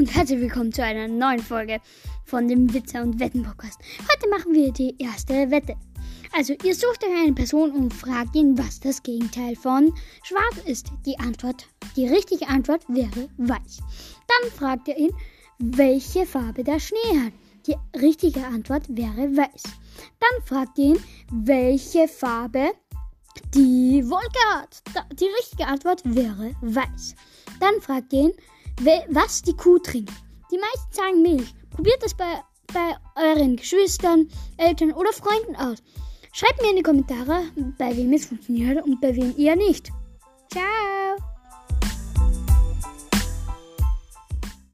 und herzlich willkommen zu einer neuen Folge von dem Witzer und Wetten Podcast. Heute machen wir die erste Wette. Also, ihr sucht euch eine Person und fragt ihn, was das Gegenteil von schwarz ist. Die Antwort, die richtige Antwort wäre weiß. Dann fragt ihr ihn, welche Farbe der Schnee hat. Die richtige Antwort wäre weiß. Dann fragt ihr ihn, welche Farbe die Wolke hat. Die richtige Antwort wäre weiß. Dann fragt ihr ihn, was die Kuh trinkt. Die meisten sagen Milch. Probiert es bei, bei euren Geschwistern, Eltern oder Freunden aus. Schreibt mir in die Kommentare, bei wem es funktioniert und bei wem eher nicht. Ciao!